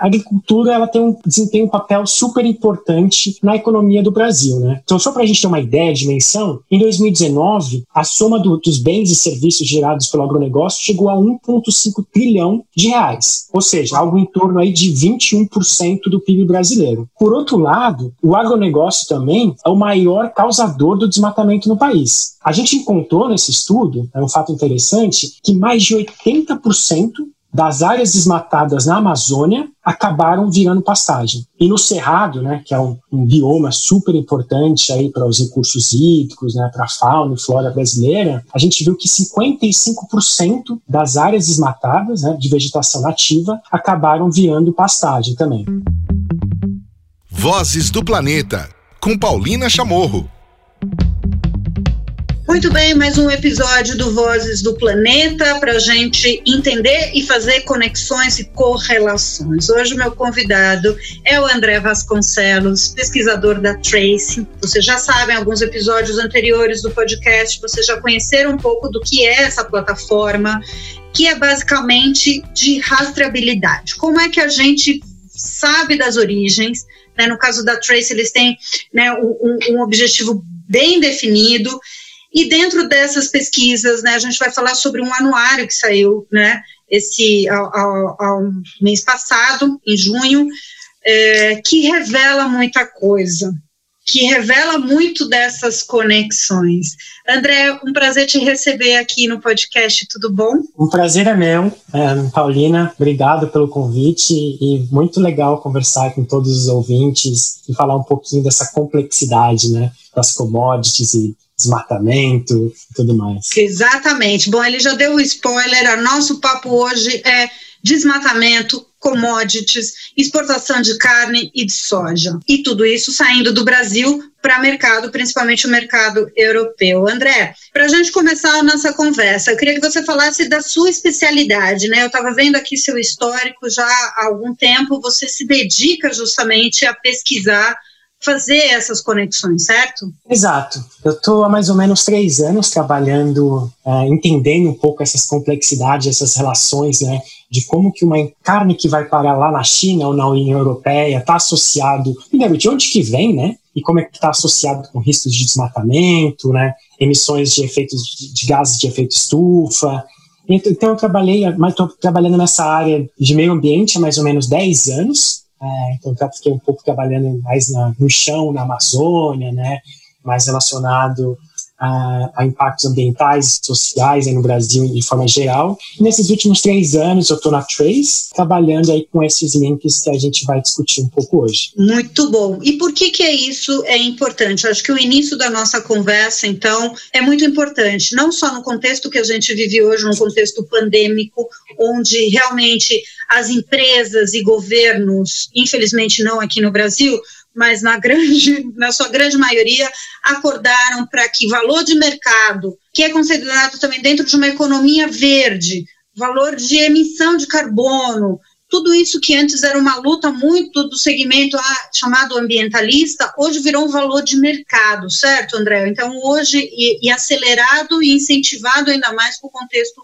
a agricultura ela tem um desempenho um papel super importante na economia do Brasil, né? Então, só para a gente ter uma ideia, dimensão, em 2019, a soma do, dos bens e serviços gerados pelo agronegócio chegou a 1,5 trilhão de reais, ou seja, algo em torno aí de 21% do PIB brasileiro. Por outro lado, o agronegócio também é o maior causador do desmatamento no país. A gente encontrou nesse estudo, é um fato interessante, que mais de 80% das áreas desmatadas na Amazônia acabaram virando pastagem. E no Cerrado, né, que é um, um bioma super importante aí para os recursos hídricos, né, para a fauna e flora brasileira, a gente viu que 55% das áreas desmatadas, né, de vegetação nativa, acabaram virando pastagem também. Vozes do Planeta, com Paulina Chamorro. Muito bem, mais um episódio do Vozes do Planeta para a gente entender e fazer conexões e correlações. Hoje o meu convidado é o André Vasconcelos, pesquisador da Trace. Vocês já sabem, alguns episódios anteriores do podcast, vocês já conheceram um pouco do que é essa plataforma, que é basicamente de rastreabilidade. Como é que a gente sabe das origens? Né? No caso da Trace, eles têm né, um, um objetivo bem definido e dentro dessas pesquisas, né, a gente vai falar sobre um anuário que saiu, né, esse ao, ao, ao mês passado, em junho, é, que revela muita coisa, que revela muito dessas conexões. André, um prazer te receber aqui no podcast, tudo bom? Um prazer é meu, é, Paulina, obrigado pelo convite e muito legal conversar com todos os ouvintes e falar um pouquinho dessa complexidade, né, das commodities e desmatamento e tudo mais. Exatamente. Bom, ele já deu o spoiler. O nosso papo hoje é desmatamento, commodities, exportação de carne e de soja. E tudo isso saindo do Brasil para mercado, principalmente o mercado europeu. André, para a gente começar a nossa conversa, eu queria que você falasse da sua especialidade, né? Eu estava vendo aqui seu histórico já há algum tempo, você se dedica justamente a pesquisar fazer essas conexões, certo? Exato. Eu estou há mais ou menos três anos trabalhando, uh, entendendo um pouco essas complexidades, essas relações, né? De como que uma carne que vai parar lá na China ou na União Europeia está associado, primeiro, de onde que vem, né? E como é que está associado com riscos de desmatamento, né? Emissões de efeitos de gases de efeito estufa, então, eu trabalhei, mas estou trabalhando nessa área de meio ambiente há mais ou menos 10 anos. É, então, eu fiquei um pouco trabalhando mais na, no chão, na Amazônia, né, mais relacionado a, a, impactos ambientais e sociais no Brasil de forma geral. E nesses últimos três anos eu estou na Trace, trabalhando aí com esses links que a gente vai discutir um pouco hoje. Muito bom. E por que que é isso é importante? Eu acho que o início da nossa conversa, então, é muito importante, não só no contexto que a gente vive hoje, no contexto pandêmico, onde realmente as empresas e governos, infelizmente não aqui no Brasil, mas na grande, na sua grande maioria, acordaram para que valor de mercado, que é considerado também dentro de uma economia verde, valor de emissão de carbono, tudo isso que antes era uma luta muito do segmento ah, chamado ambientalista, hoje virou um valor de mercado, certo, André? Então, hoje, e, e acelerado e incentivado ainda mais com o contexto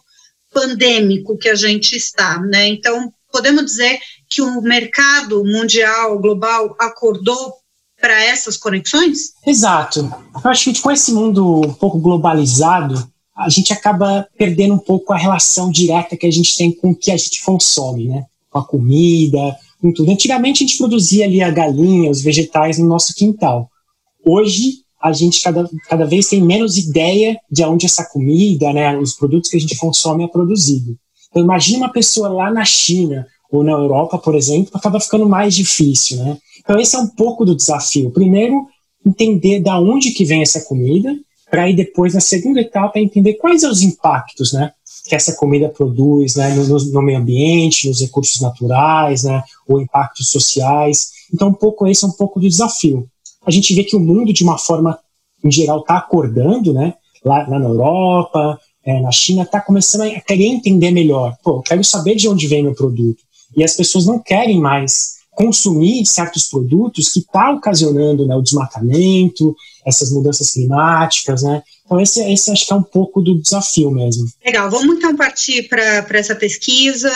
pandêmico que a gente está, né? Então, podemos dizer que o mercado mundial, global, acordou para essas conexões? Exato. Eu acho que com esse mundo um pouco globalizado, a gente acaba perdendo um pouco a relação direta que a gente tem com o que a gente consome, né? Com a comida, com tudo. Antigamente a gente produzia ali a galinha, os vegetais no nosso quintal. Hoje a gente cada, cada vez tem menos ideia de onde essa comida, né, os produtos que a gente consome é produzido. Então imagine uma pessoa lá na China ou na Europa, por exemplo, acaba ficando mais difícil, né? Então esse é um pouco do desafio. Primeiro, entender da onde que vem essa comida, para aí depois, na segunda etapa, entender quais são os impactos, né? Que essa comida produz, né? No, no meio ambiente, nos recursos naturais, né? Ou impactos sociais. Então, um pouco esse é um pouco do desafio. A gente vê que o mundo, de uma forma em geral, está acordando, né? Lá, lá na Europa, é, na China, está começando a querer entender melhor. Pô, eu quero saber de onde vem meu produto. E as pessoas não querem mais consumir certos produtos que está ocasionando né, o desmatamento, essas mudanças climáticas, né? Então esse, esse acho que é um pouco do desafio mesmo. Legal, vamos então partir para essa pesquisa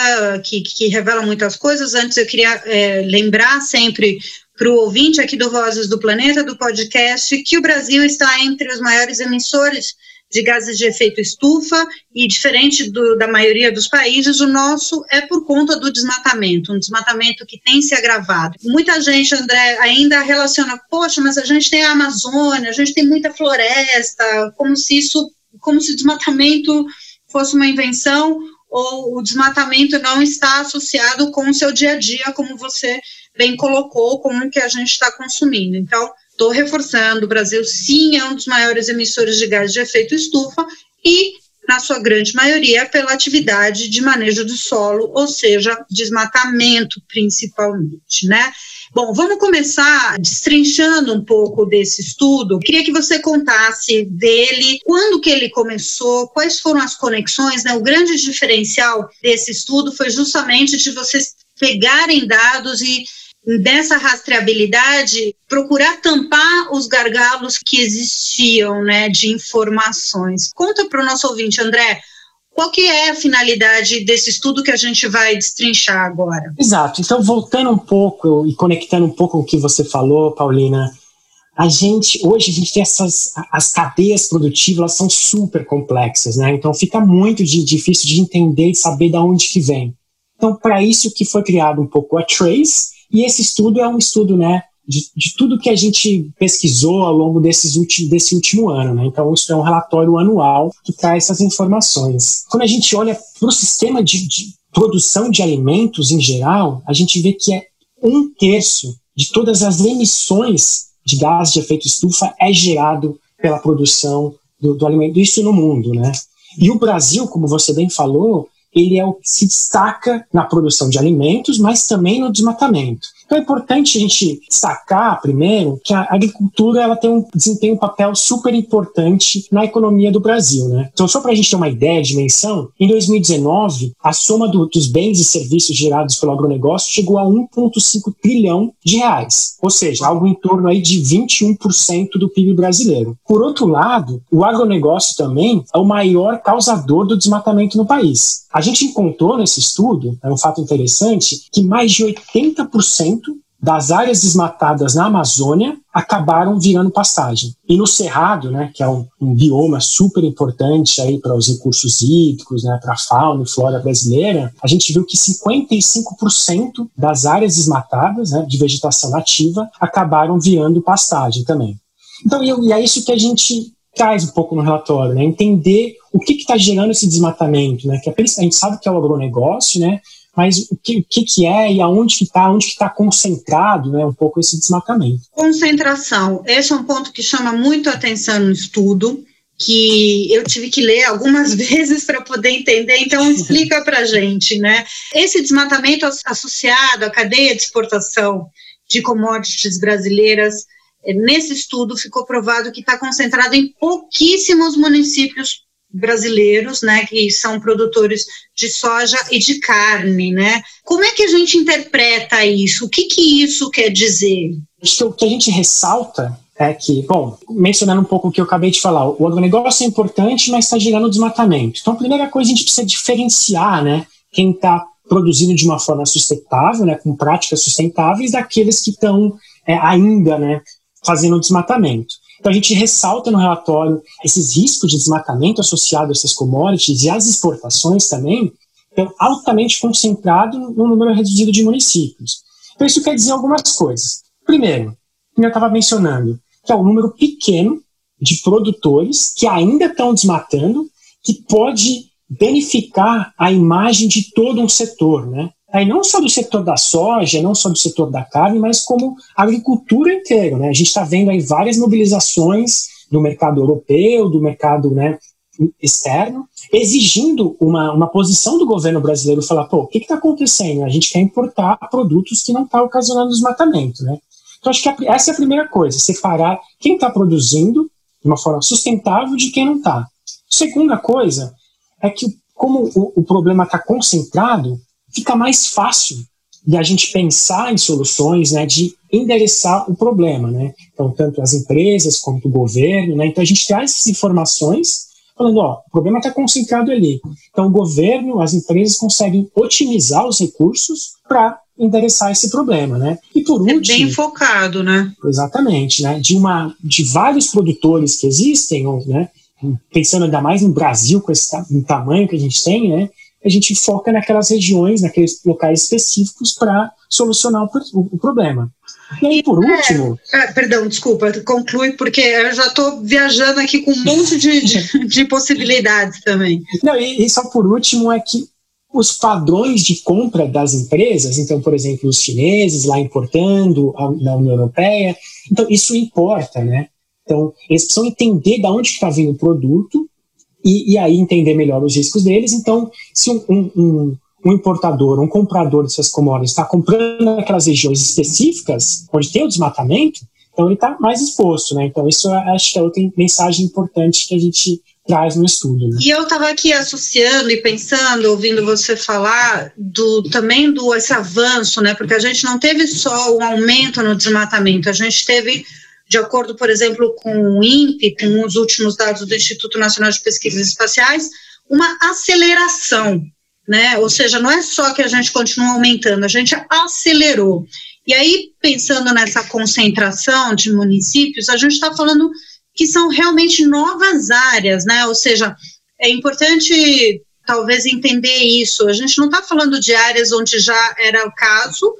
que, que revela muitas coisas. Antes eu queria é, lembrar sempre para o ouvinte aqui do Vozes do Planeta, do podcast, que o Brasil está entre os maiores emissores de gases de efeito estufa e diferente do, da maioria dos países, o nosso é por conta do desmatamento, um desmatamento que tem se agravado. Muita gente, André, ainda relaciona, poxa, mas a gente tem a Amazônia, a gente tem muita floresta, como se isso, como se desmatamento fosse uma invenção ou o desmatamento não está associado com o seu dia a dia, como você bem colocou, como que a gente está consumindo. Então, Estou reforçando, o Brasil sim é um dos maiores emissores de gás de efeito estufa e, na sua grande maioria, pela atividade de manejo do solo, ou seja, desmatamento principalmente, né? Bom, vamos começar destrinchando um pouco desse estudo. Queria que você contasse dele, quando que ele começou, quais foram as conexões, né? O grande diferencial desse estudo foi justamente de vocês pegarem dados e dessa rastreabilidade, procurar tampar os gargalos que existiam, né, de informações. Conta para o nosso ouvinte, André, qual que é a finalidade desse estudo que a gente vai destrinchar agora? Exato. Então, voltando um pouco e conectando um pouco o que você falou, Paulina, a gente hoje a gente tem essas as cadeias produtivas elas são super complexas, né? Então fica muito de, difícil de entender e saber de onde que vem. Então para isso que foi criado um pouco a Trace, e esse estudo é um estudo, né, de, de tudo que a gente pesquisou ao longo desses ulti, desse último ano. Né? Então, isso é um relatório anual que traz essas informações. Quando a gente olha para o sistema de, de produção de alimentos em geral, a gente vê que é um terço de todas as emissões de gás de efeito estufa é gerado pela produção do, do alimento, isso no mundo, né? E o Brasil, como você bem falou, ele é o que se destaca na produção de alimentos, mas também no desmatamento. Então é importante a gente destacar, primeiro, que a agricultura ela tem um, desempenha um papel super importante na economia do Brasil. Né? Então, só para a gente ter uma ideia de dimensão, em 2019, a soma do, dos bens e serviços gerados pelo agronegócio chegou a 1,5 trilhão de reais, ou seja, algo em torno aí de 21% do PIB brasileiro. Por outro lado, o agronegócio também é o maior causador do desmatamento no país. A gente encontrou nesse estudo, é um fato interessante, que mais de 80% das áreas desmatadas na Amazônia acabaram virando pastagem. E no Cerrado, né, que é um, um bioma super importante aí para os recursos hídricos, né, para a fauna e flora brasileira, a gente viu que 55% das áreas desmatadas, né, de vegetação nativa, acabaram virando pastagem também. Então, e, é isso que a gente traz um pouco no relatório, né, entender o que está gerando esse desmatamento, né, que a gente sabe que é o agronegócio, né, mas o que, que, é e aonde que está, onde que está concentrado, né, um pouco esse desmatamento. Concentração, esse é um ponto que chama muito atenção no estudo, que eu tive que ler algumas vezes para poder entender, então explica para gente, né? Esse desmatamento associado à cadeia de exportação de commodities brasileiras, eh, nesse estudo ficou provado que está concentrado em pouquíssimos municípios brasileiros, né, que são produtores de soja e de carne, né? Como é que a gente interpreta isso? O que que isso quer dizer? Acho que o que a gente ressalta é que, bom, mencionando um pouco o que eu acabei de falar, o agronegócio é importante, mas está gerando desmatamento. Então, a primeira coisa a gente precisa diferenciar, né, quem está produzindo de uma forma sustentável, né, com práticas sustentáveis, daqueles que estão é, ainda, né, fazendo desmatamento. Então a gente ressalta no relatório esses riscos de desmatamento associados a essas commodities e as exportações também estão altamente concentrados no número reduzido de municípios. Então isso quer dizer algumas coisas. Primeiro, como eu estava mencionando, que é um número pequeno de produtores que ainda estão desmatando, que pode danificar a imagem de todo um setor, né? Aí não só do setor da soja, não só do setor da carne, mas como a agricultura inteira. Né? A gente está vendo aí várias mobilizações do mercado europeu, do mercado né, externo, exigindo uma, uma posição do governo brasileiro falar, pô, o que está acontecendo? A gente quer importar produtos que não estão tá ocasionando desmatamento. Né? Então, acho que a, essa é a primeira coisa, separar quem está produzindo de uma forma sustentável de quem não está. Segunda coisa é que, como o, o problema está concentrado, fica mais fácil de a gente pensar em soluções né, de endereçar o problema. Né? Então, tanto as empresas quanto o governo. Né? Então, a gente traz essas informações falando, ó, o problema está concentrado ali. Então, o governo, as empresas conseguem otimizar os recursos para endereçar esse problema, né? E por último, é bem focado, né? Exatamente, né? De uma, de vários produtores que existem, né? Pensando ainda mais no Brasil com esse tamanho que a gente tem, né? A gente foca naquelas regiões, naqueles locais específicos para solucionar o, o, problema. E aí, por é, último. É, perdão, desculpa, conclui, porque eu já estou viajando aqui com um monte de, de, de possibilidades também. Não, e, e, só por último é que os padrões de compra das empresas, então, por exemplo, os chineses lá importando na União Europeia, então isso importa, né? Então, eles precisam entender de onde está vindo o produto e, e, aí entender melhor os riscos deles. Então, se um, um, um importador, um comprador dessas commodities está comprando naquelas regiões específicas, onde tem o desmatamento, então ele está mais exposto, né? Então, isso acho que é outra mensagem importante que a gente traz no estudo. Né? E eu estava aqui associando e pensando, ouvindo você falar do também do esse avanço, né? Porque a gente não teve só um aumento no desmatamento, a gente teve de acordo, por exemplo, com o INPE, com os últimos dados do Instituto Nacional de Pesquisas Espaciais, uma aceleração, né? Ou seja, não é só que a gente continua aumentando, a gente acelerou. E aí, pensando nessa concentração de municípios, a gente está falando que são realmente novas áreas, né? Ou seja, é importante talvez entender isso. A gente não está falando de áreas onde já era o caso,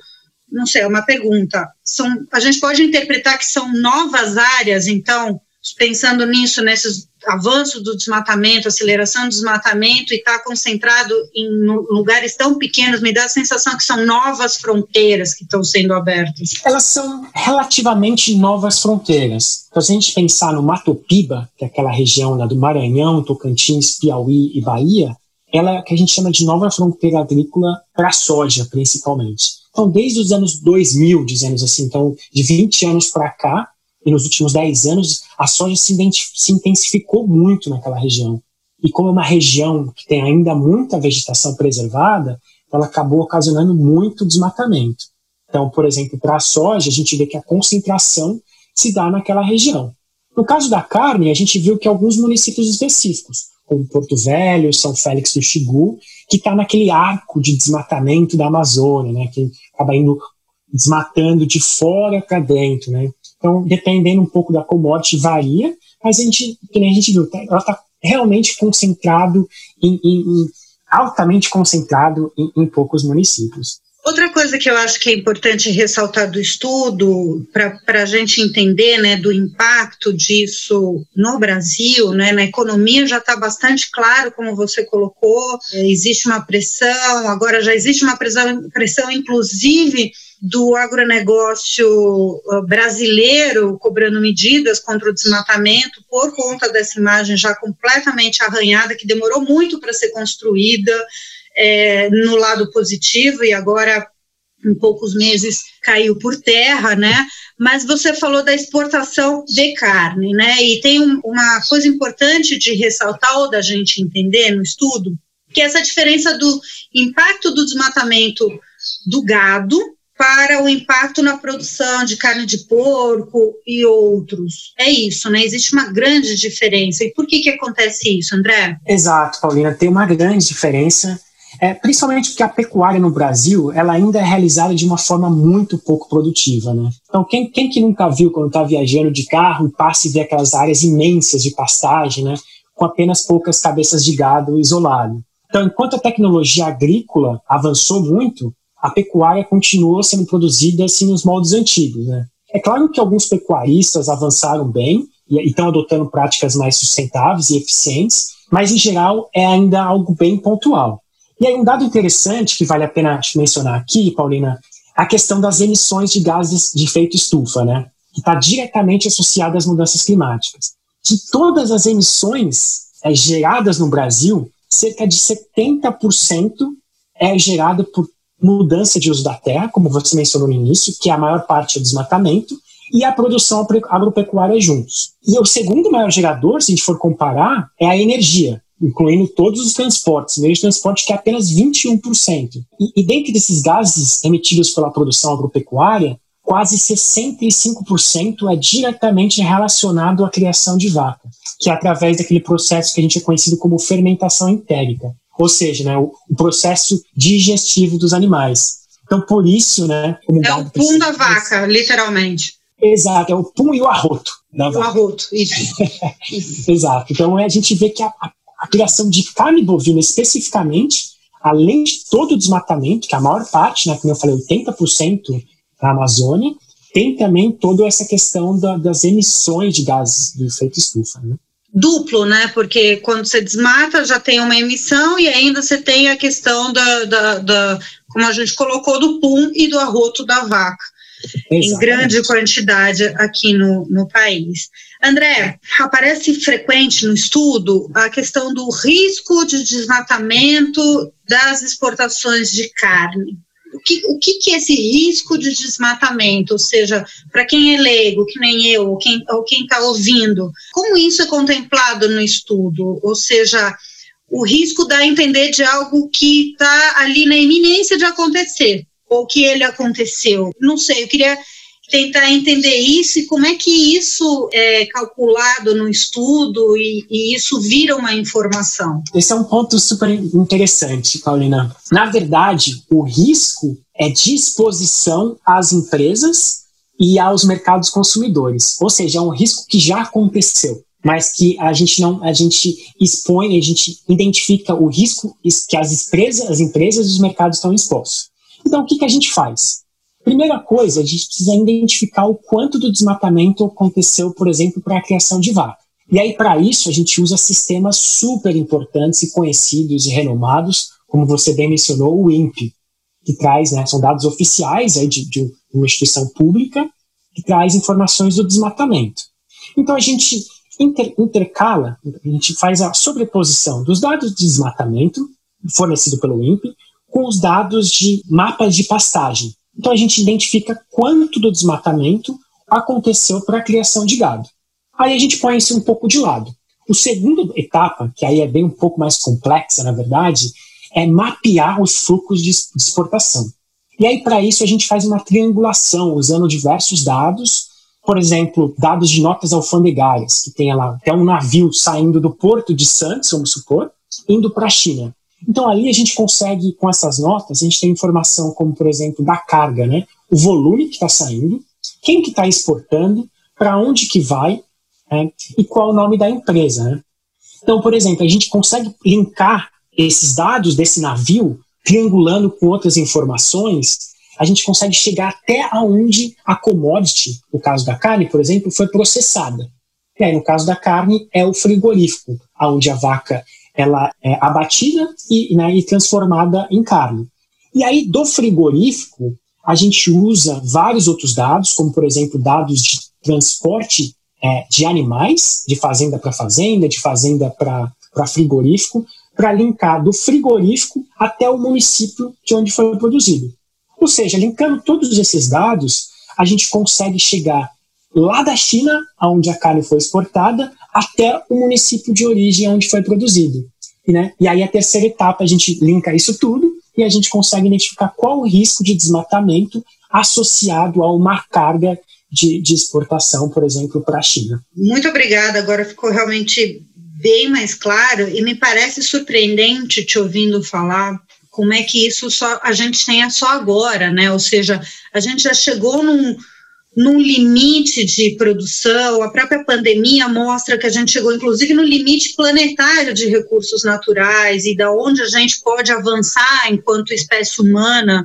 não sei, é uma pergunta. São, a gente pode interpretar que são novas áreas, então, pensando nisso, nesses avanços do desmatamento, aceleração do desmatamento e está concentrado em lugares tão pequenos, me dá a sensação que são novas fronteiras que estão sendo abertas. Elas são relativamente novas fronteiras. Então, se a gente pensar no Mato Piba, que é aquela região né, do Maranhão, Tocantins, Piauí e Bahia, ela é que a gente chama de nova fronteira agrícola para a soja, principalmente. Então, desde os anos 2000, dizemos assim, então, de 20 anos para cá, e nos últimos 10 anos, a soja se, se intensificou muito naquela região. E como é uma região que tem ainda muita vegetação preservada, ela acabou ocasionando muito desmatamento. Então, por exemplo, para a soja, a gente vê que a concentração se dá naquela região. No caso da carne, a gente viu que alguns municípios específicos, como Porto Velho, São Félix do Xingu, que está naquele arco de desmatamento da Amazônia, né, que acaba indo desmatando de fora para dentro, né? Então, dependendo um pouco da commodity, varia, mas a gente, que nem a gente viu, tá, ela está realmente concentrado em, em, em altamente concentrado em, em poucos municípios. Outra coisa que eu acho que é importante ressaltar do estudo, para a gente entender né, do impacto disso no Brasil, né, na economia já está bastante claro, como você colocou, existe uma pressão, agora já existe uma pressão, pressão inclusive do agronegócio brasileiro cobrando medidas contra o desmatamento por conta dessa imagem já completamente arranhada, que demorou muito para ser construída, é, no lado positivo e agora em poucos meses caiu por terra, né? Mas você falou da exportação de carne, né? E tem um, uma coisa importante de ressaltar ou da gente entender no estudo, que é essa diferença do impacto do desmatamento do gado para o impacto na produção de carne de porco e outros. É isso, né? Existe uma grande diferença. E por que que acontece isso, André? Exato, Paulina, tem uma grande diferença é, principalmente porque a pecuária no Brasil ela ainda é realizada de uma forma muito pouco produtiva. Né? Então, quem, quem que nunca viu quando está viajando de carro e passa e vê aquelas áreas imensas de pastagem, né, com apenas poucas cabeças de gado isolado? Então, enquanto a tecnologia agrícola avançou muito, a pecuária continuou sendo produzida assim nos moldes antigos. Né? É claro que alguns pecuaristas avançaram bem e estão adotando práticas mais sustentáveis e eficientes, mas em geral é ainda algo bem pontual. E aí, um dado interessante que vale a pena mencionar aqui, Paulina, a questão das emissões de gases de efeito estufa, né? Que está diretamente associada às mudanças climáticas. De todas as emissões é, geradas no Brasil, cerca de 70% é gerado por mudança de uso da terra, como você mencionou no início, que é a maior parte é desmatamento, e a produção agropecuária juntos. E o segundo maior gerador, se a gente for comparar, é a energia, incluindo todos os transportes, meio de transporte que é apenas 21%. E, e dentre desses gases emitidos pela produção agropecuária, quase 65% é diretamente relacionado à criação de vaca, que é através daquele processo que a gente é conhecido como fermentação entérica, ou seja, né, o, o processo digestivo dos animais. Então, por isso, né, é o pum da vaca, literalmente. Exato, é o pum e o arroto da vaca. O arroto, isso. isso. Exato. Então, a gente vê que a, a, a criação de carne bovina especificamente, além de todo o desmatamento, que a maior parte, né, como eu falei, 80% da Amazônia, tem também toda essa questão da, das emissões de gases do efeito estufa. Né? Duplo, né? Porque quando você desmata já tem uma emissão e ainda você tem a questão da, da, da como a gente colocou, do pum e do arroto da vaca. Exatamente. Em grande quantidade aqui no, no país. André, aparece frequente no estudo a questão do risco de desmatamento das exportações de carne o que, o que, que é esse risco de desmatamento, ou seja, para quem é leigo, que nem eu, ou quem está ouvindo, como isso é contemplado no estudo? Ou seja, o risco dá a entender de algo que está ali na iminência de acontecer, ou que ele aconteceu. Não sei, eu queria tentar entender isso e como é que isso é calculado no estudo e, e, isso vira uma informação. Esse é um ponto super interessante, Paulina. Na verdade, o risco é de exposição às empresas e aos mercados consumidores, ou seja, é um risco que já aconteceu mas que a gente não a gente expõe, a gente identifica o risco que as empresas, as empresas e os mercados estão expostos. Então, o que, que a gente faz? Primeira coisa, a gente precisa identificar o quanto do desmatamento aconteceu, por exemplo, para a criação de vaca. E aí, para isso, a gente usa sistemas super importantes e conhecidos e renomados, como você bem mencionou, o INPE, que traz, né, são dados oficiais aí de, de uma instituição pública, que traz informações do desmatamento. Então, a gente inter, intercala, a gente faz a sobreposição dos dados de desmatamento, fornecido pelo INPE, com os dados de mapas de pastagem, então a gente identifica quanto do desmatamento aconteceu para a criação de gado. Aí a gente põe isso um pouco de lado. O segundo etapa, que aí é bem um pouco mais complexa, na verdade, é mapear os fluxos de exportação. E aí, para isso, a gente faz uma triangulação usando diversos dados, por exemplo, dados de notas alfandegárias, que tem lá até um navio saindo do porto de Santos, vamos supor, indo para a China. Então ali a gente consegue, com essas notas, a gente tem informação como, por exemplo, da carga, né? O volume que está saindo, quem que está exportando, para onde que vai né? e qual o nome da empresa, né? Então, por exemplo, a gente consegue linkar esses dados desse navio, triangulando com outras informações, a gente consegue chegar até aonde a commodity, no caso da carne, por exemplo, foi processada. E aí, no caso da carne, é o frigorífico, aonde a vaca ela é abatida e, né, e transformada em carne. E aí, do frigorífico, a gente usa vários outros dados, como, por exemplo, dados de transporte é, de animais, de fazenda para fazenda, de fazenda para frigorífico, para linkar do frigorífico até o município de onde foi produzido. Ou seja, linkando todos esses dados, a gente consegue chegar lá da China, onde a carne foi exportada, até o município de origem onde foi produzido. Né? E aí a terceira etapa a gente linka isso tudo e a gente consegue identificar qual o risco de desmatamento associado a uma carga de, de exportação, por exemplo, para a China. Muito obrigada, agora ficou realmente bem mais claro e me parece surpreendente te ouvindo falar como é que isso só a gente tem só agora, né? Ou seja, a gente já chegou num, num limite de produção, a própria pandemia mostra que a gente chegou, inclusive, no limite planetário de recursos naturais e da onde a gente pode avançar enquanto espécie humana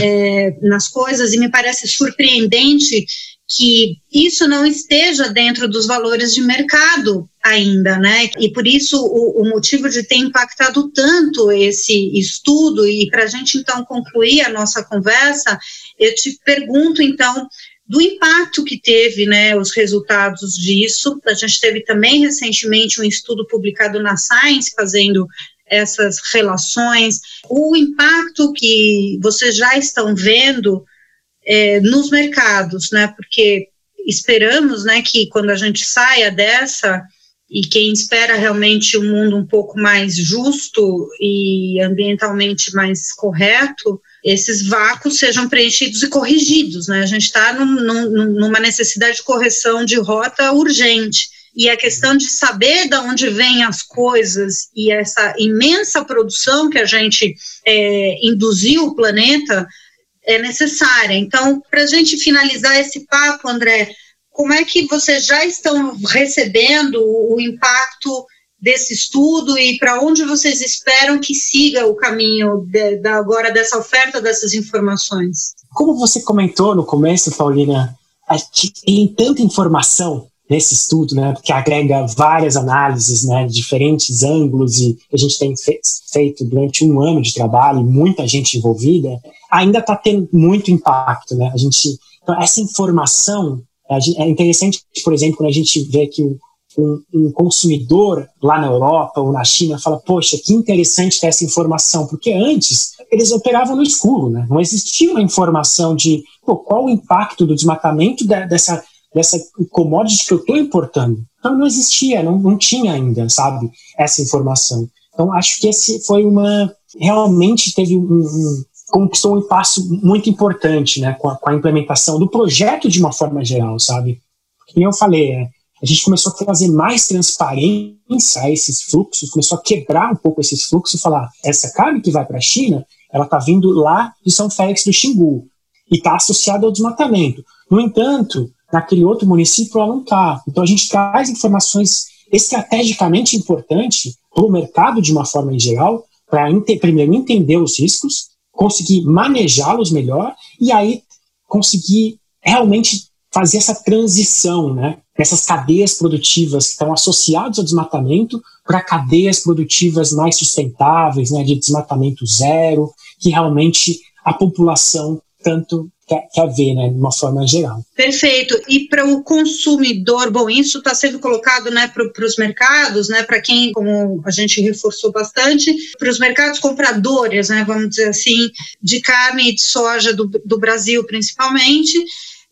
é, nas coisas, e me parece surpreendente que isso não esteja dentro dos valores de mercado ainda, né? E por isso o, o motivo de ter impactado tanto esse estudo, e para a gente então concluir a nossa conversa, eu te pergunto então do impacto que teve, né, os resultados disso. A gente teve também recentemente um estudo publicado na Science fazendo essas relações, o impacto que vocês já estão vendo é, nos mercados, né, porque esperamos, né, que quando a gente saia dessa e quem espera realmente um mundo um pouco mais justo e ambientalmente mais correto, esses vácuos sejam preenchidos e corrigidos. Né? A gente está num, num, numa necessidade de correção de rota urgente. E a questão de saber de onde vêm as coisas e essa imensa produção que a gente é, induziu o planeta é necessária. Então, para a gente finalizar esse papo, André, como é que vocês já estão recebendo o impacto desse estudo e para onde vocês esperam que siga o caminho de, de agora dessa oferta dessas informações? Como você comentou no começo, Paulina, tem tanta informação nesse estudo, né, que agrega várias análises, né, diferentes ângulos e a gente tem fe feito durante um ano de trabalho, muita gente envolvida, ainda está tendo muito impacto, né? A gente, então, essa informação é interessante, por exemplo, quando a gente vê que um, um, consumidor lá na Europa ou na China fala, poxa, que interessante ter essa informação, porque antes eles operavam no escuro, né? não existia uma informação de qual o impacto do desmatamento de, dessa, dessa commodity que eu estou importando. Então não existia, não, não tinha ainda, sabe, essa informação. Então acho que esse foi uma, realmente teve um, um conquistou um passo muito importante né, com a, com a implementação do projeto de uma forma geral, sabe? Como eu falei, é, a gente começou a trazer mais transparência a esses fluxos, começou a quebrar um pouco esses fluxos e falar: essa carne que vai para a China, ela está vindo lá de São Félix do Xingu e está associada ao desmatamento. No entanto, naquele outro município ela não está. Então a gente traz informações estrategicamente importantes para o mercado de uma forma em geral, para primeiro entender os riscos, conseguir manejá-los melhor e aí conseguir realmente fazer essa transição, né? Essas cadeias produtivas que estão associadas ao desmatamento para cadeias produtivas mais sustentáveis, né? De desmatamento zero, que realmente a população tanto quer, ver, né, de uma forma geral. Perfeito. E para o consumidor, bom, isso está sendo colocado, né, para os mercados, né, para quem, como a gente reforçou bastante, para os mercados compradores, né, vamos dizer assim, de carne e de soja do, do Brasil, principalmente,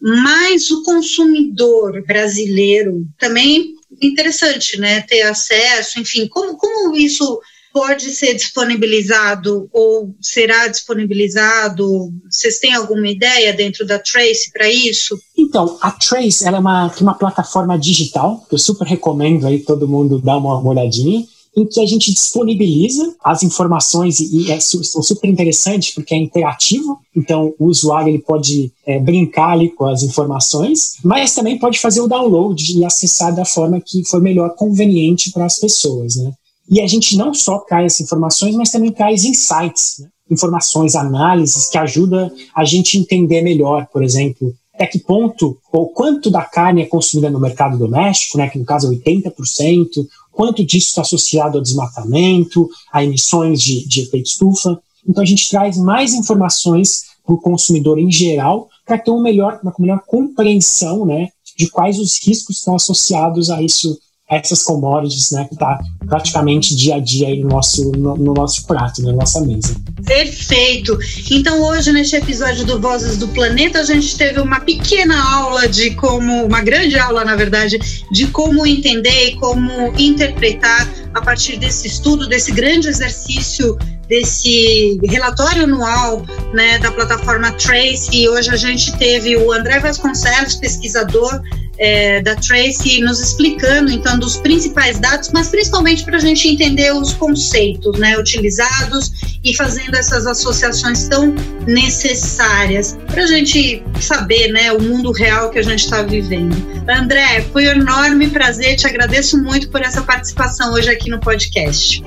mas o consumidor brasileiro também interessante, né, ter acesso, enfim, como, como isso pode ser disponibilizado ou será disponibilizado? Vocês têm alguma ideia dentro da Trace para isso? Então, a Trace ela é uma, uma plataforma digital que eu super recomendo aí todo mundo dar uma, olhadinha em que a gente disponibiliza as informações e, é super interessante porque é interativo, então o usuário ele pode é, brincar ali com as informações, mas também pode fazer o download e acessar da forma que for melhor conveniente para as pessoas, né? E a gente não só traz informações, mas também traz insights, né? informações, análises que ajudam a gente entender melhor, por exemplo, até que ponto ou quanto da carne é consumida no mercado doméstico, né, que no caso é 80%, quanto disso está associado ao desmatamento, a emissões de, de efeito estufa. Então a gente traz mais informações para o consumidor em geral para ter uma melhor, uma melhor compreensão né, de quais os riscos estão associados a isso essas commodities, né, que está praticamente dia a dia aí no nosso, no, no, nosso prato, na nossa mesa. Perfeito. Então hoje neste episódio do Vozes do Planeta a gente teve uma pequena aula de como, uma grande aula na verdade, de como entender e como interpretar a partir desse estudo, desse grande exercício desse relatório anual né, da plataforma Trace e hoje a gente teve o André Vasconcelos, pesquisador é, da Tracy nos explicando então dos principais dados, mas principalmente para a gente entender os conceitos né, utilizados e fazendo essas associações tão necessárias para a gente saber né, o mundo real que a gente está vivendo. André, foi um enorme prazer, te agradeço muito por essa participação hoje aqui no podcast.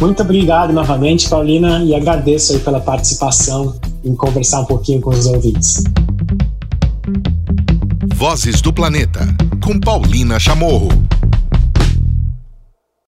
Muito obrigado novamente, Paulina, e agradeço aí pela participação em conversar um pouquinho com os ouvintes. Vozes do Planeta, com Paulina Chamorro.